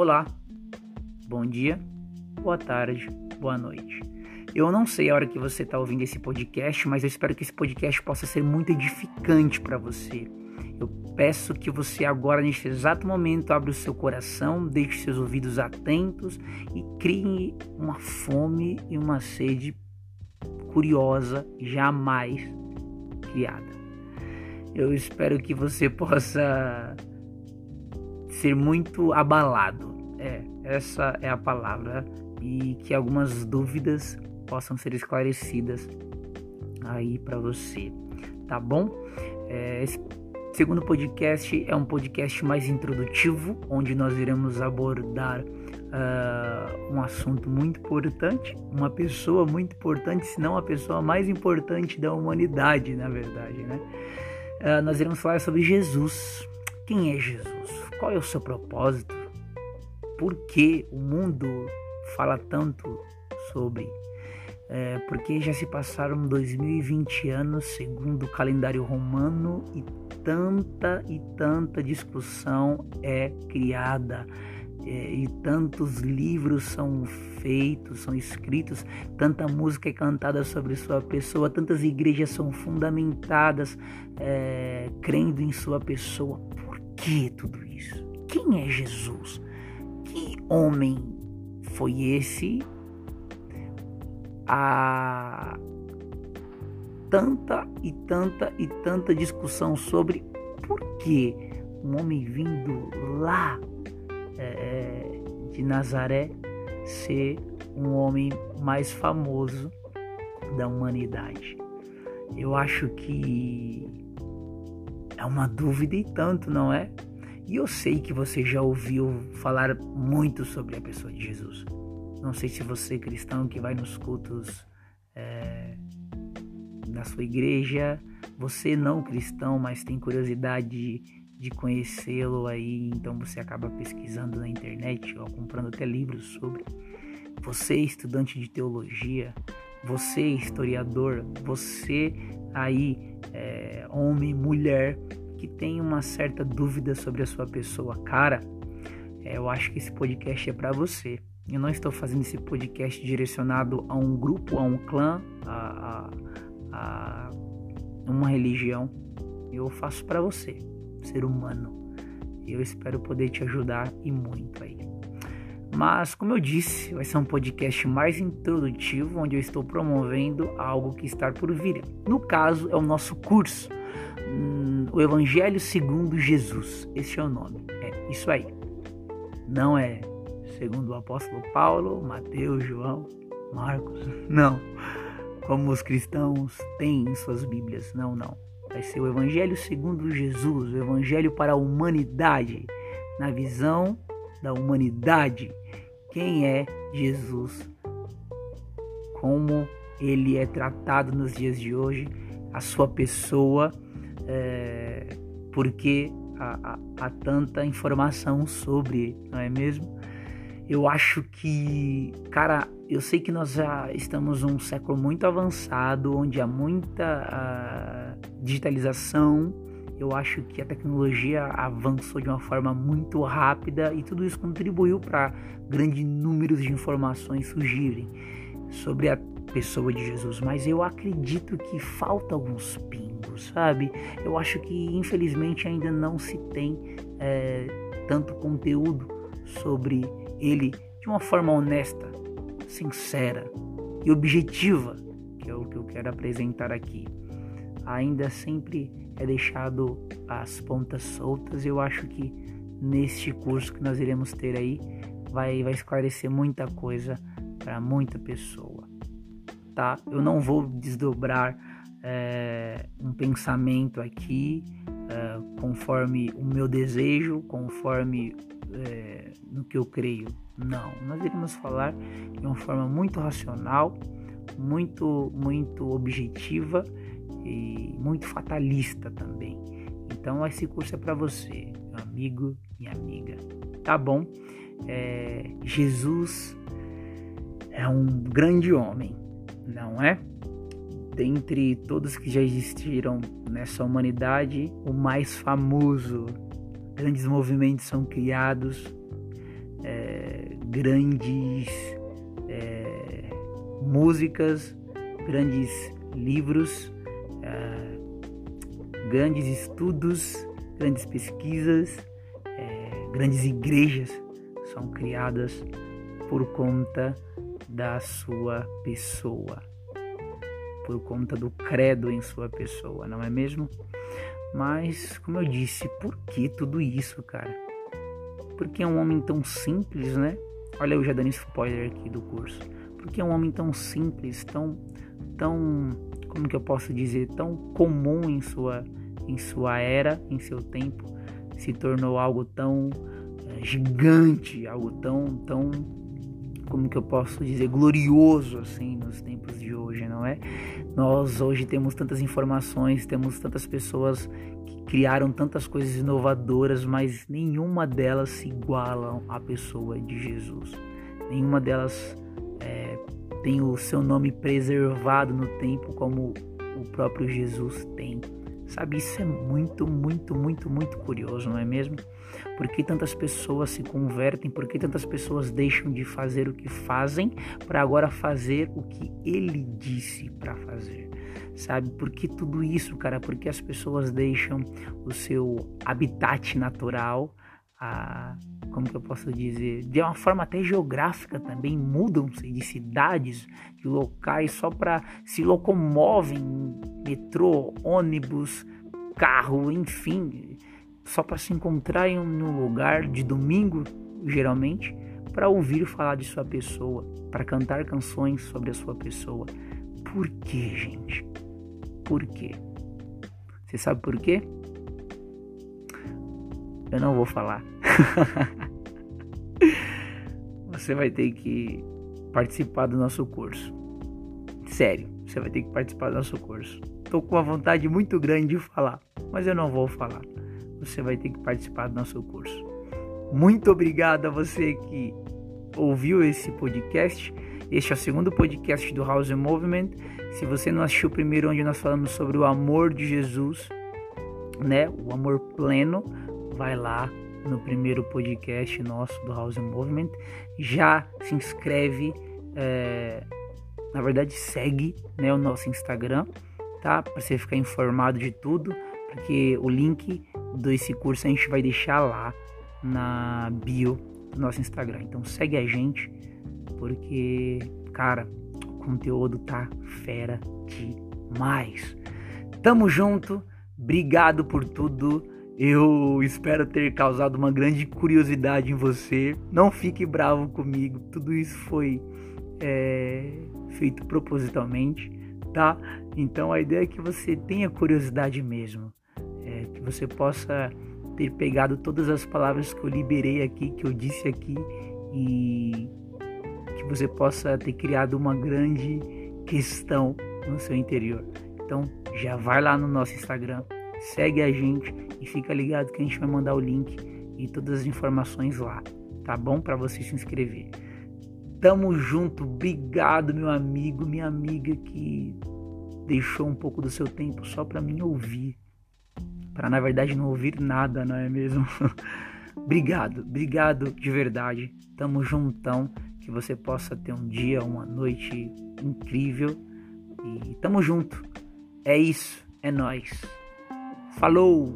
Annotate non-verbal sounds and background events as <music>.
Olá, bom dia, boa tarde, boa noite. Eu não sei a hora que você está ouvindo esse podcast, mas eu espero que esse podcast possa ser muito edificante para você. Eu peço que você agora, neste exato momento, abra o seu coração, deixe seus ouvidos atentos e crie uma fome e uma sede curiosa jamais criada. Eu espero que você possa ser muito abalado. É, essa é a palavra. E que algumas dúvidas possam ser esclarecidas aí para você, tá bom? É, esse segundo podcast é um podcast mais introdutivo, onde nós iremos abordar uh, um assunto muito importante, uma pessoa muito importante, se não a pessoa mais importante da humanidade, na verdade, né? Uh, nós iremos falar sobre Jesus. Quem é Jesus? Qual é o seu propósito? Por que o mundo fala tanto sobre? É, porque já se passaram 2020 anos segundo o calendário romano e tanta e tanta discussão é criada é, e tantos livros são feitos, são escritos, tanta música é cantada sobre sua pessoa, tantas igrejas são fundamentadas é, crendo em sua pessoa. Por que tudo isso? Quem é Jesus? Que homem foi esse? Há tanta e tanta e tanta discussão sobre por que um homem vindo lá é, de Nazaré ser um homem mais famoso da humanidade. Eu acho que é uma dúvida e tanto, não é? E eu sei que você já ouviu falar muito sobre a pessoa de Jesus. Não sei se você é cristão que vai nos cultos é, da sua igreja, você não cristão, mas tem curiosidade de, conhecê-lo aí, então você acaba pesquisando na internet ou comprando até livros sobre. Você estudante de teologia, você historiador, você aí é, homem, mulher que tem uma certa dúvida sobre a sua pessoa, cara, é, eu acho que esse podcast é para você. Eu não estou fazendo esse podcast direcionado a um grupo, a um clã, a, a, a uma religião. Eu faço para você, ser humano. Eu espero poder te ajudar e muito aí. Mas, como eu disse, vai ser um podcast mais introdutivo, onde eu estou promovendo algo que está por vir. No caso, é o nosso curso hum, o Evangelho segundo Jesus. Esse é o nome. É isso aí. Não é segundo o apóstolo Paulo, Mateus, João, Marcos. <laughs> Não. Como os cristãos têm em suas Bíblias. Não, não. Vai ser o Evangelho segundo Jesus, o Evangelho para a humanidade, na visão da humanidade. Quem é Jesus? Como ele é tratado nos dias de hoje, a sua pessoa é, porque há, há, há tanta informação sobre, não é mesmo? Eu acho que, cara, eu sei que nós já estamos num século muito avançado, onde há muita digitalização. Eu acho que a tecnologia avançou de uma forma muito rápida e tudo isso contribuiu para grandes números de informações surgirem sobre a pessoa de Jesus, mas eu acredito que falta alguns pingos, sabe? Eu acho que infelizmente ainda não se tem é, tanto conteúdo sobre ele de uma forma honesta, sincera e objetiva, que é o que eu quero apresentar aqui. Ainda sempre é deixado as pontas soltas. Eu acho que neste curso que nós iremos ter aí vai, vai esclarecer muita coisa para muita pessoa tá? Eu não vou desdobrar é, um pensamento aqui é, conforme o meu desejo, conforme é, no que eu creio. Não, nós iremos falar de uma forma muito racional, muito, muito objetiva e muito fatalista também. Então esse curso é para você, meu amigo, minha amiga. Tá bom? É, Jesus é um grande homem não é? Dentre todos que já existiram nessa humanidade, o mais famoso, grandes movimentos são criados, é, grandes é, músicas, grandes livros, é, grandes estudos, grandes pesquisas, é, grandes igrejas são criadas por conta da sua pessoa, por conta do credo em sua pessoa, não é mesmo? Mas, como eu disse, por que tudo isso, cara? Porque é um homem tão simples, né? Olha, eu já dando spoiler aqui do curso. Porque é um homem tão simples, tão, tão, como que eu posso dizer, tão comum em sua, em sua era, em seu tempo, se tornou algo tão é, gigante, algo tão, tão como que eu posso dizer, glorioso assim nos tempos de hoje, não é? Nós hoje temos tantas informações, temos tantas pessoas que criaram tantas coisas inovadoras, mas nenhuma delas se igualam à pessoa de Jesus. Nenhuma delas é, tem o seu nome preservado no tempo como o próprio Jesus tem. Sabe, isso é muito, muito, muito, muito curioso, não é mesmo? Por que tantas pessoas se convertem? Por que tantas pessoas deixam de fazer o que fazem para agora fazer o que ele disse para fazer? Sabe? Por que tudo isso, cara? Porque as pessoas deixam o seu habitat natural, a, como que eu posso dizer, de uma forma até geográfica também, mudam-se de cidades, de locais só para se locomovem, metrô, ônibus, carro, enfim, só para se encontrar em um lugar de domingo, geralmente, para ouvir falar de sua pessoa, para cantar canções sobre a sua pessoa. Por quê, gente? Por quê? Você sabe por quê? Eu não vou falar. <laughs> você vai ter que participar do nosso curso. Sério, você vai ter que participar do nosso curso. Tô com uma vontade muito grande de falar, mas eu não vou falar você vai ter que participar do nosso curso. Muito obrigado a você que ouviu esse podcast. Este é o segundo podcast do House Movement. Se você não assistiu o primeiro, onde nós falamos sobre o amor de Jesus, né, o amor pleno, vai lá no primeiro podcast nosso do House Movement. Já se inscreve, é, na verdade segue né, o nosso Instagram, tá? Para você ficar informado de tudo, porque o link desse curso a gente vai deixar lá na bio do nosso Instagram. Então segue a gente, porque, cara, o conteúdo tá fera demais. Tamo junto, obrigado por tudo. Eu espero ter causado uma grande curiosidade em você. Não fique bravo comigo, tudo isso foi é, feito propositalmente, tá? Então a ideia é que você tenha curiosidade mesmo que você possa ter pegado todas as palavras que eu liberei aqui, que eu disse aqui, e que você possa ter criado uma grande questão no seu interior. Então, já vai lá no nosso Instagram, segue a gente e fica ligado que a gente vai mandar o link e todas as informações lá, tá bom? Para você se inscrever. Tamo junto, obrigado, meu amigo, minha amiga que deixou um pouco do seu tempo só para mim ouvir para na verdade não ouvir nada, não é mesmo? <laughs> obrigado, obrigado de verdade. Tamo juntão, que você possa ter um dia, uma noite incrível e tamo junto. É isso, é nós. Falou!